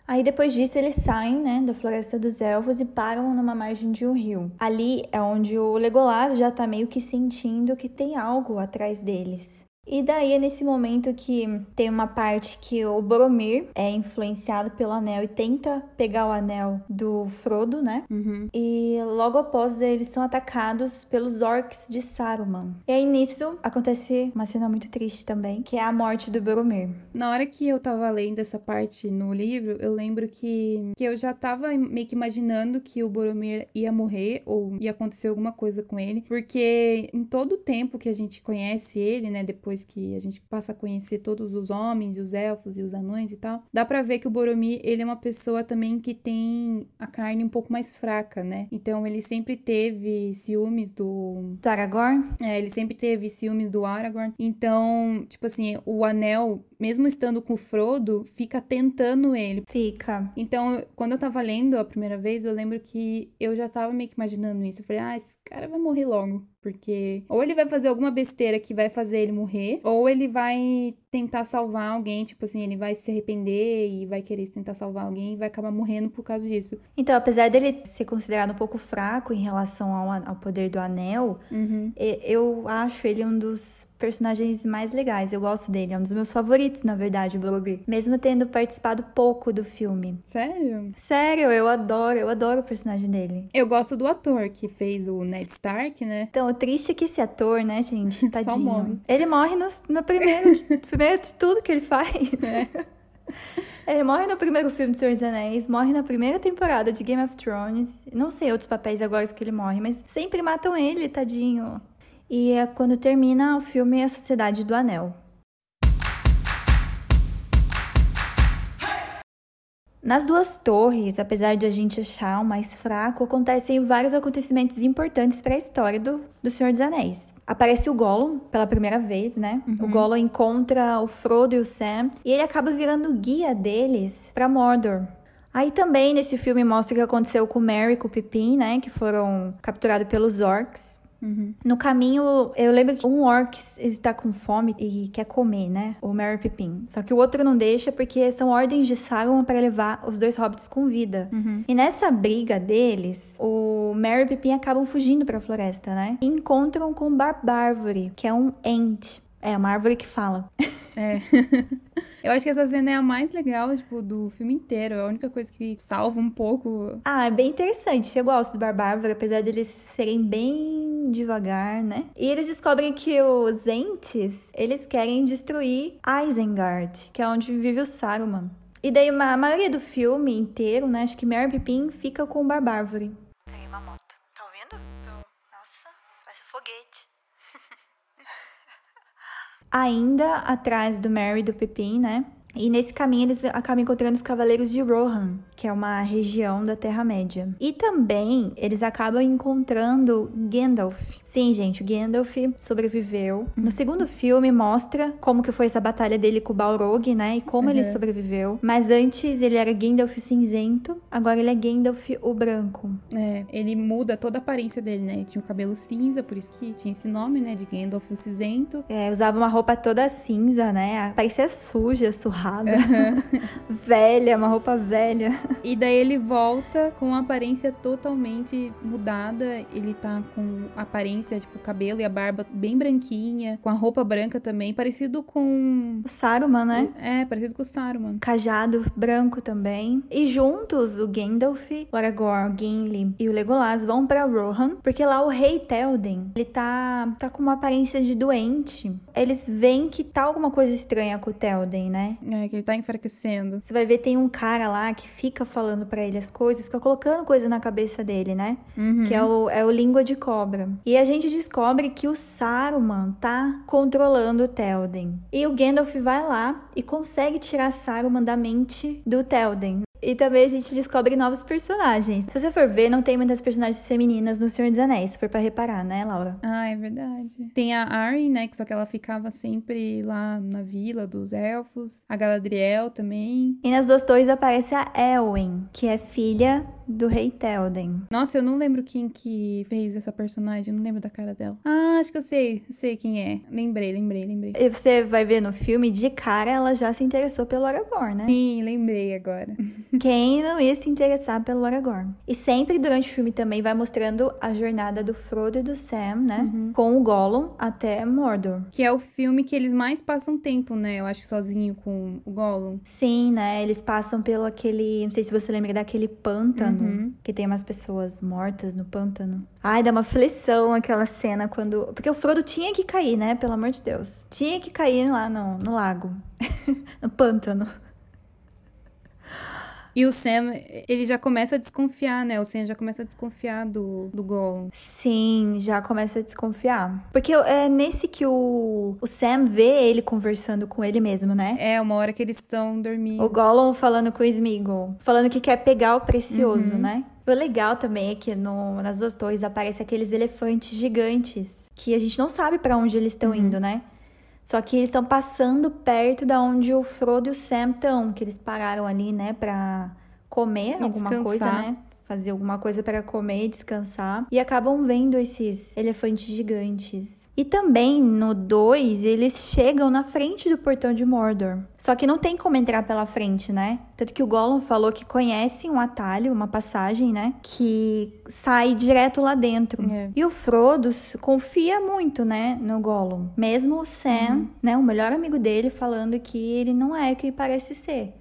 Aí depois disso eles saem, né, da Floresta dos Elfos e param numa margem de um rio. Ali é onde o Legolas já tá meio que sentindo que tem algo atrás deles. E daí é nesse momento que tem uma parte que o Boromir é influenciado pelo anel e tenta pegar o anel do Frodo, né? Uhum. E logo após eles são atacados pelos orcs de Saruman. E aí nisso acontece uma cena muito triste também, que é a morte do Boromir. Na hora que eu tava lendo essa parte no livro, eu lembro que, que eu já tava meio que imaginando que o Boromir ia morrer ou ia acontecer alguma coisa com ele, porque em todo o tempo que a gente conhece ele, né, depois depois que a gente passa a conhecer todos os homens, os elfos e os anões e tal, dá para ver que o Boromir, ele é uma pessoa também que tem a carne um pouco mais fraca, né? Então ele sempre teve ciúmes do do Aragorn? É, ele sempre teve ciúmes do Aragorn. Então, tipo assim, o anel mesmo estando com o Frodo, fica tentando ele. Fica. Então, quando eu tava lendo a primeira vez, eu lembro que eu já tava meio que imaginando isso. Eu falei, ah, esse cara vai morrer logo. Porque ou ele vai fazer alguma besteira que vai fazer ele morrer, ou ele vai tentar salvar alguém, tipo assim, ele vai se arrepender e vai querer tentar salvar alguém e vai acabar morrendo por causa disso. Então, apesar dele ser considerado um pouco fraco em relação ao, ao poder do anel, uhum. eu acho ele um dos personagens mais legais. Eu gosto dele, é um dos meus favoritos, na verdade, o Boromir. Mesmo tendo participado pouco do filme. Sério? Sério, eu adoro, eu adoro o personagem dele. Eu gosto do ator que fez o Ned Stark, né? Então, o triste é que esse ator, né, gente, [laughs] tadinho. Só morre. Ele morre no, no primeiro, [laughs] de, primeiro de tudo que ele faz. É. Ele morre no primeiro filme do Senhor dos Anéis, morre na primeira temporada de Game of Thrones. Não sei outros papéis agora que ele morre, mas sempre matam ele, tadinho. E é quando termina o filme A Sociedade do Anel. Nas duas torres, apesar de a gente achar o mais fraco, acontecem vários acontecimentos importantes para a história do, do Senhor dos Anéis. Aparece o Gollum pela primeira vez, né? Uhum. O Gollum encontra o Frodo e o Sam e ele acaba virando guia deles para Mordor. Aí também nesse filme mostra o que aconteceu com o Merry e com o Pippin, né? Que foram capturados pelos orcs. Uhum. No caminho, eu lembro que um orc está com fome e quer comer, né? O Merry Pippin. Só que o outro não deixa porque são ordens de Saruman para levar os dois hobbits com vida. Uhum. E nessa briga deles, o Merry Pippin acabam fugindo para a floresta, né? E encontram com Barbárvore, que é um Ent. É, uma árvore que fala. É. [laughs] Eu acho que essa cena é a mais legal, tipo, do filme inteiro. É a única coisa que salva um pouco. Ah, é bem interessante. Eu gosto do Barbárvore, apesar deles serem bem devagar, né? E eles descobrem que os Ents, eles querem destruir Isengard, que é onde vive o Saruman. E daí, a maioria do filme inteiro, né? Acho que Merry Pippin fica com o Barbárvore. Aí, uma moto. Tá ouvindo? Tô. Nossa, parece um foguete. Ainda atrás do Mary e do Pepin, né? E nesse caminho eles acabam encontrando os Cavaleiros de Rohan, que é uma região da Terra-média. E também eles acabam encontrando Gandalf. Sim, gente, o Gandalf sobreviveu. No segundo filme mostra como que foi essa batalha dele com o Balrog, né? E como ele Uhum. sobreviveu. Mas antes ele era Gandalf cinzento, agora ele é Gandalf o branco. É, ele muda toda a aparência dele, né? Ele tinha o cabelo cinza, por isso que tinha esse nome, né? De Gandalf o cinzento. É, usava uma roupa toda cinza, né? Parecia suja, surrada, [laughs] velha, uma roupa velha. E daí ele volta com a aparência totalmente mudada. Ele tá com a aparência, tipo, o cabelo e a barba bem branquinha, com a roupa branca também, parecido com. O Saruman, né? É, parecido com o Saruman. Cajado branco também. E juntos, o Gandalf, o Aragorn, o Gimli e o Legolas vão pra Rohan, porque lá o rei Théoden, ele tá, tá com uma aparência de doente. Eles veem que tá alguma coisa estranha com o Théoden, né? É, que ele tá enfraquecendo. Você vai ver, tem um cara lá que fica falando pra ele as coisas, fica colocando coisa na cabeça dele, né? Uhum. Que é o, é o língua de cobra. E a gente descobre que o Saruman tá controlando o Théoden. E o Gandalf vai lá e consegue tirar Saruman da mente do Théoden. E também a gente descobre novos personagens. Se você for ver, não tem muitas personagens femininas no Senhor dos Anéis, se for pra reparar, né, Laura? Ah, é verdade. Tem a Arryn, né? Que só que ela ficava sempre lá na vila dos elfos. A Galadriel também. E nas duas torres aparece a Elwyn, que é filha do rei Théoden. Nossa, eu não lembro quem que fez essa personagem. Eu não lembro da cara dela. Ah, acho que eu sei. Eu sei quem é. Lembrei, lembrei, lembrei. E você vai ver no filme, de cara ela já se interessou pelo Aragorn, né? Sim, lembrei agora. [laughs] Quem não ia se interessar pelo Aragorn? E sempre durante o filme também vai mostrando a jornada do Frodo e do Sam, né? Com o Gollum até Mordor. Que é o filme que eles mais passam tempo, né? Eu acho sozinho com o Gollum. Sim, né? Eles passam pelo aquele. Não sei se você lembra daquele pântano. Uhum. Que tem umas pessoas mortas no pântano. Ai, dá uma aflição aquela cena quando. Porque o Frodo tinha que cair, né? Pelo amor de Deus. Tinha que cair lá no, no lago. [laughs] no pântano. E o Sam, ele já começa a desconfiar, né? O Sam já começa a desconfiar do, do Gollum. Sim, já começa a desconfiar. Porque é nesse que o, o Sam vê ele conversando com ele mesmo, né? É, uma hora que eles estão dormindo. O Gollum falando com o Smeagol, falando que quer pegar o precioso, Uhum. né? O legal também é que no- nas duas torres aparecem aqueles elefantes gigantes que a gente não sabe pra onde eles Uhum. estão indo, né? Só que eles estão passando perto da onde o Frodo e o Sam estão, que eles pararam ali, né, pra comer E alguma descansar. coisa, né? Fazer alguma coisa para comer e descansar. E acabam vendo esses elefantes gigantes. E também no 2, eles chegam na frente do portão de Mordor. Só que não tem como entrar pela frente, né? Tanto que o Gollum falou que conhece um atalho, uma passagem, né? Que sai direto lá dentro. É. E o Frodo confia muito, né, no Gollum. Mesmo o Sam, Uhum. né, o melhor amigo dele, falando que ele não é o que parece ser.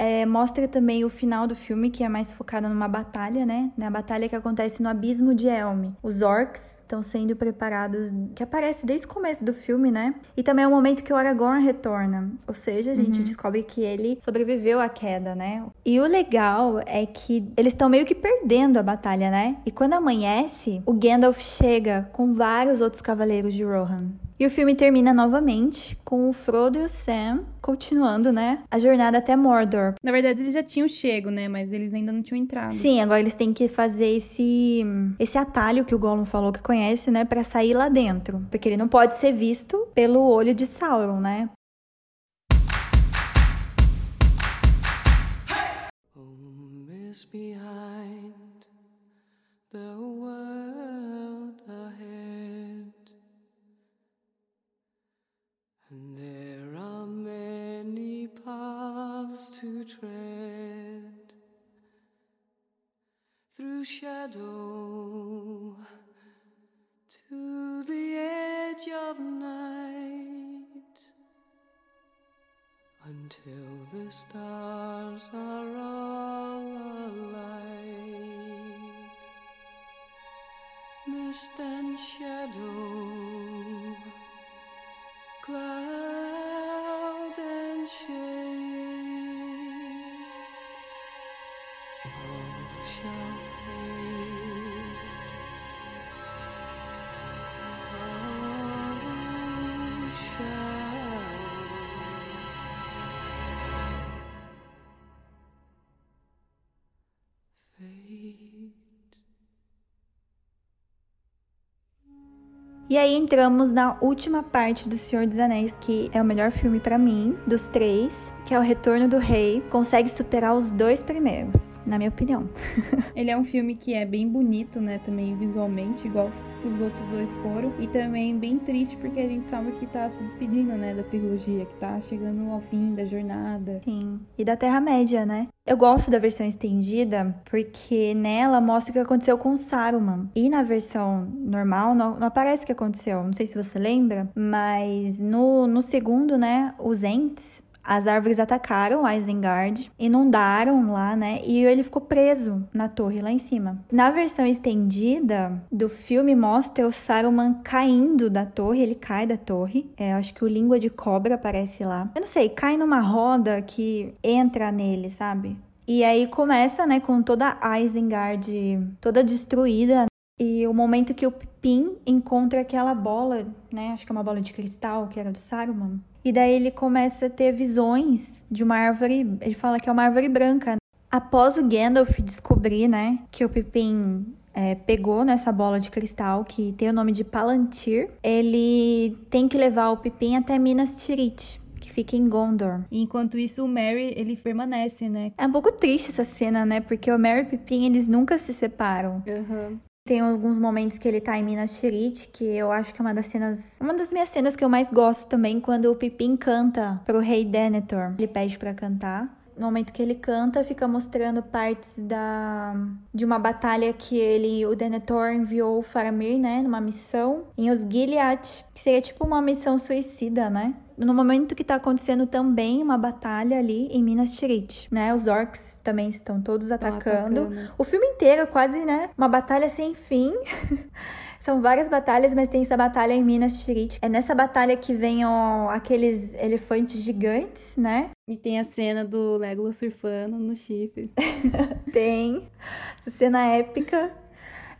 É, mostra também o final do filme, que é mais focado numa batalha, né? Na batalha que acontece no Abismo de Helm. Os orcs estão sendo preparados, que aparece desde o começo do filme, né? E também é o momento que o Aragorn retorna. Ou seja, a gente descobre que ele sobreviveu à queda, né? E o legal é que eles estão meio que perdendo a batalha, né? E quando amanhece, o Gandalf chega com vários outros cavaleiros de Rohan. E o filme termina novamente com o Frodo e o Sam continuando, né? A jornada até Mordor. Na verdade, eles já tinham chego, né? Mas eles ainda não tinham entrado. Sim, agora eles têm que fazer esse esse atalho que o Gollum falou que conhece, né, Pra sair lá dentro, porque ele não pode ser visto pelo olho de Sauron, né? miss to tread through shadow to the edge of night until the stars are all alight. Mist and shadow, cloud E aí entramos na última parte do Senhor dos Anéis, que é o melhor filme para mim, dos três, que é o Retorno do Rei. Consegue superar os dois primeiros, na minha opinião. [laughs] Ele é um filme que é bem bonito, né, também visualmente, igual os outros dois foram. E também bem triste, porque a gente sabe que tá se despedindo, né, da trilogia, que tá chegando ao fim da jornada. Sim, e da Terra-média, né? Eu gosto da versão estendida porque nela mostra o que aconteceu com Saruman. E na versão normal não, não aparece o que aconteceu. Não sei se você lembra, mas no, no segundo, né, os Ents as árvores atacaram Isengard, inundaram lá, né? E ele ficou preso na torre lá em cima. Na versão estendida do filme mostra o Saruman caindo da torre, ele cai da torre. É, acho que o língua de cobra aparece lá. Eu não sei, cai numa roda que entra nele, sabe? E aí começa, né, com toda a Isengard toda destruída. E o momento que o Pin encontra aquela bola, né? Acho que é uma bola de cristal que era do Saruman. E daí ele começa a ter visões de uma árvore, ele fala que é uma árvore branca. Após o Gandalf descobrir, né, que o Pippin é, pegou nessa bola de cristal que tem o nome de Palantir, ele tem que levar o Pippin até Minas Tirith, que fica em Gondor. Enquanto isso, o Merry, ele permanece, né? É um pouco triste essa cena, né? Porque o Merry e o Pippin, eles nunca se separam. Uhum. Tem alguns momentos que ele tá em Minas Tirith, que eu acho que é uma das cenas, uma das minhas cenas que eu mais gosto também, quando o Pippin canta pro rei Denethor. Ele pede para cantar. No momento que ele canta, fica mostrando partes da de uma batalha que ele, o Denethor enviou o Faramir, né, numa missão em Osgiliath, que seria tipo uma missão suicida, né? No momento que tá acontecendo também uma batalha ali em Minas Tirith, né? Os orcs também estão todos atacando. atacando. O filme inteiro é quase, né, uma batalha sem fim. [laughs] São várias batalhas, mas tem essa batalha em Minas Tirith. É nessa batalha que vem ó, aqueles elefantes gigantes, né? E tem a cena do Legolas surfando no chifre. [laughs] tem. Essa cena épica.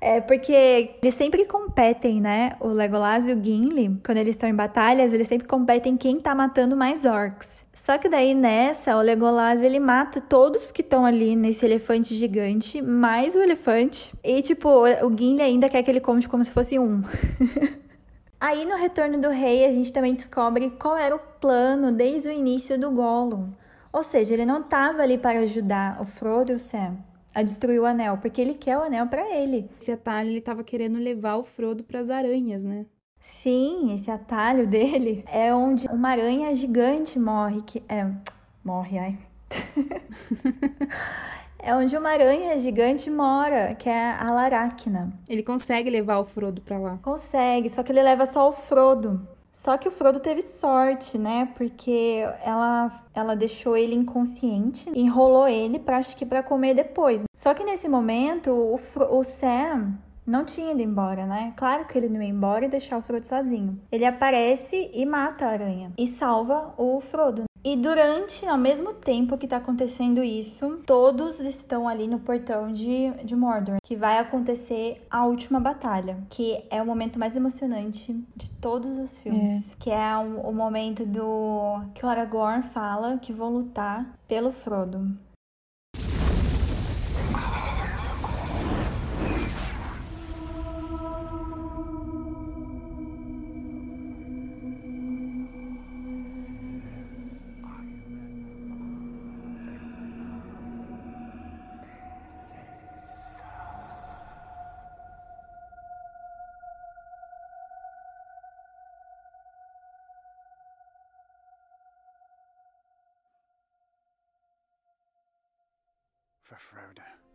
É porque eles sempre competem, né? O Legolas e o Gimli, quando eles estão em batalhas, eles sempre competem quem tá matando mais orcs. Só que daí nessa, o Legolas ele mata todos que estão ali nesse elefante gigante, mais o elefante. E tipo, o Gimli ainda quer que ele conte como se fosse um. [laughs] Aí no Retorno do Rei, a gente também descobre qual era o plano desde o início do Gollum. Ou seja, ele não estava ali para ajudar o Frodo e o Sam a destruir o anel, porque ele quer o anel para ele. Esse atalho ele tava querendo levar o Frodo para as aranhas, né? Sim, esse atalho [laughs] dele é onde uma aranha gigante morre, que é morre, ai. [laughs] é onde uma aranha gigante mora, que é a Laracna. Ele consegue levar o Frodo para lá. Consegue, só que ele leva só o Frodo. Só que o Frodo teve sorte, né? Porque ela, ela deixou ele inconsciente, enrolou ele para acho que para comer depois. Só que nesse momento o, o Sam não tinha ido embora, né? Claro que ele não ia embora e deixar o Frodo sozinho. Ele aparece e mata a aranha e salva o Frodo. E durante, ao mesmo tempo que tá acontecendo isso, todos estão ali no portão de, de Mordor, que vai acontecer a última batalha, que é o momento mais emocionante de todos os filmes. É. Que é o, o momento do que o Aragorn fala que vão lutar pelo Frodo. For Frodo.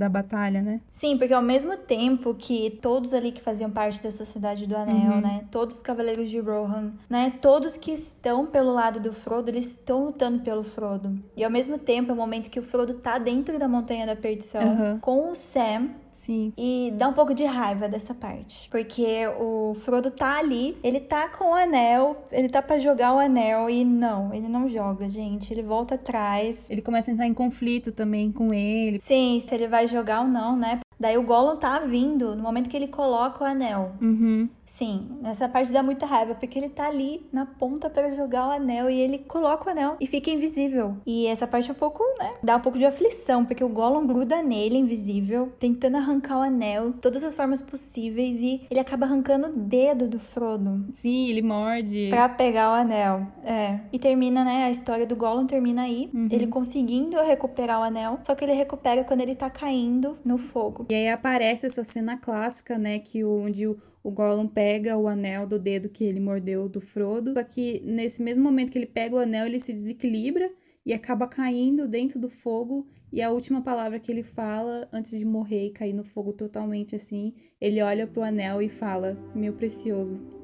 Da batalha, né? Sim, porque ao mesmo tempo que todos ali que faziam parte da Sociedade do Anel, Uhum. né? Todos os Cavaleiros de Rohan, né? Todos que estão pelo lado do Frodo, eles estão lutando pelo Frodo. E ao mesmo tempo é o momento que o Frodo tá dentro da Montanha da Perdição Aham. com o Sam. Sim. E dá um pouco de raiva dessa parte. Porque o Frodo tá ali, ele tá com o anel, ele tá pra jogar o anel e não, ele não joga, gente. Ele volta atrás. Ele começa a entrar em conflito também com ele. Sim, se ele vai jogar ou não, né? Daí o Gollum tá vindo no momento que ele coloca o anel. Uhum. Sim, nessa parte dá muita raiva, porque ele tá ali na ponta para jogar o anel e ele coloca o anel e fica invisível. E essa parte é um pouco, né? Dá um pouco de aflição, porque o Gollum gruda nele, invisível, tentando arrancar o anel, todas as formas possíveis, e ele acaba arrancando o dedo do Frodo Sim, ele morde. pra pegar o anel. É. E termina, né? A história do Gollum termina aí, Uhum. ele conseguindo recuperar o anel, só que ele recupera quando ele tá caindo no fogo. E aí aparece essa cena clássica, né, que onde o, o Gollum pega o anel do dedo que ele mordeu do Frodo. Só que nesse mesmo momento que ele pega o anel, ele se desequilibra e acaba caindo dentro do fogo. E a última palavra que ele fala antes de morrer e cair no fogo totalmente assim, ele olha pro anel e fala: "Meu precioso".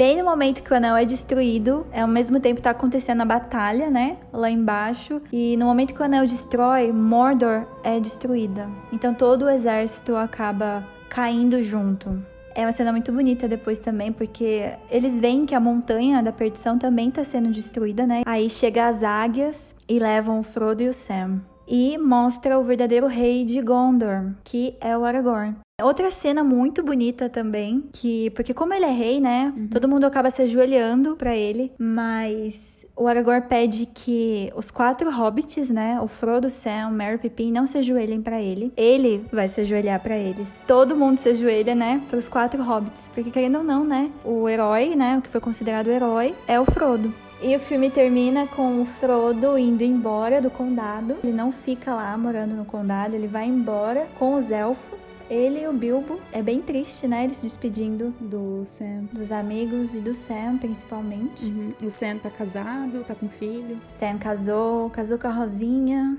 Bem no momento que o anel é destruído, é ao mesmo tempo tá acontecendo a batalha, né? Lá embaixo. E no momento que o anel destrói, Mordor é destruída. Então todo o exército acaba caindo junto. É uma cena muito bonita depois também, porque eles veem que a montanha da perdição também tá sendo destruída, né? Aí chega as águias e levam o Frodo e o Sam. E mostra o verdadeiro rei de Gondor, que é o Aragorn. Outra cena muito bonita também, que porque como ele é rei, né, todo mundo acaba se ajoelhando pra ele, mas o Aragorn pede que os quatro hobbits, né, o Frodo, Sam, Merry Pippin não se ajoelhem pra ele. Ele vai se ajoelhar pra eles. Todo mundo se ajoelha, né, pros quatro hobbits, porque querendo ou não, né, o herói, né, o que foi considerado o herói é o Frodo. E o filme termina com o Frodo indo embora do condado. Ele não fica lá morando no condado, ele vai embora com os elfos. Ele e o Bilbo. É bem triste, né? Ele se despedindo Do Sam. dos amigos e do Sam, principalmente. Uhum. O Sam tá casado, tá com filho. Sam casou, casou com a Rosinha.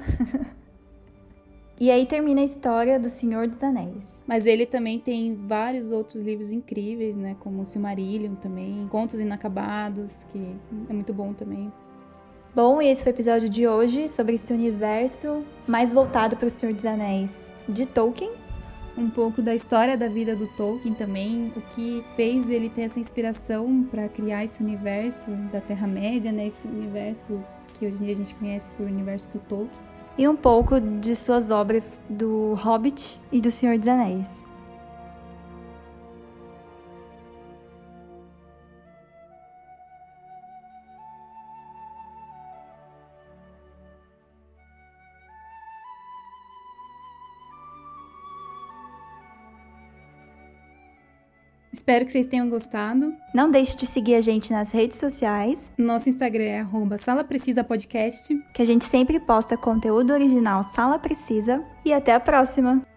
[laughs] e aí termina a história do Senhor dos Anéis. Mas ele também tem vários outros livros incríveis, né? Como o Silmarillion também, Contos Inacabados, que é muito bom também. Bom, e esse foi o episódio de hoje sobre esse universo mais voltado para o Senhor dos Anéis de Tolkien. Um pouco da história da vida do Tolkien também, o que fez ele ter essa inspiração para criar esse universo da Terra-média, né? Esse universo que hoje em dia a gente conhece por universo do Tolkien. E um pouco de suas obras do Hobbit e do Senhor dos Anéis. Espero que vocês tenham gostado. Não deixe de seguir a gente nas redes sociais, Nosso Instagram é arroba Sala Precisa Podcast. que a gente sempre posta conteúdo original Sala Precisa. E até a próxima!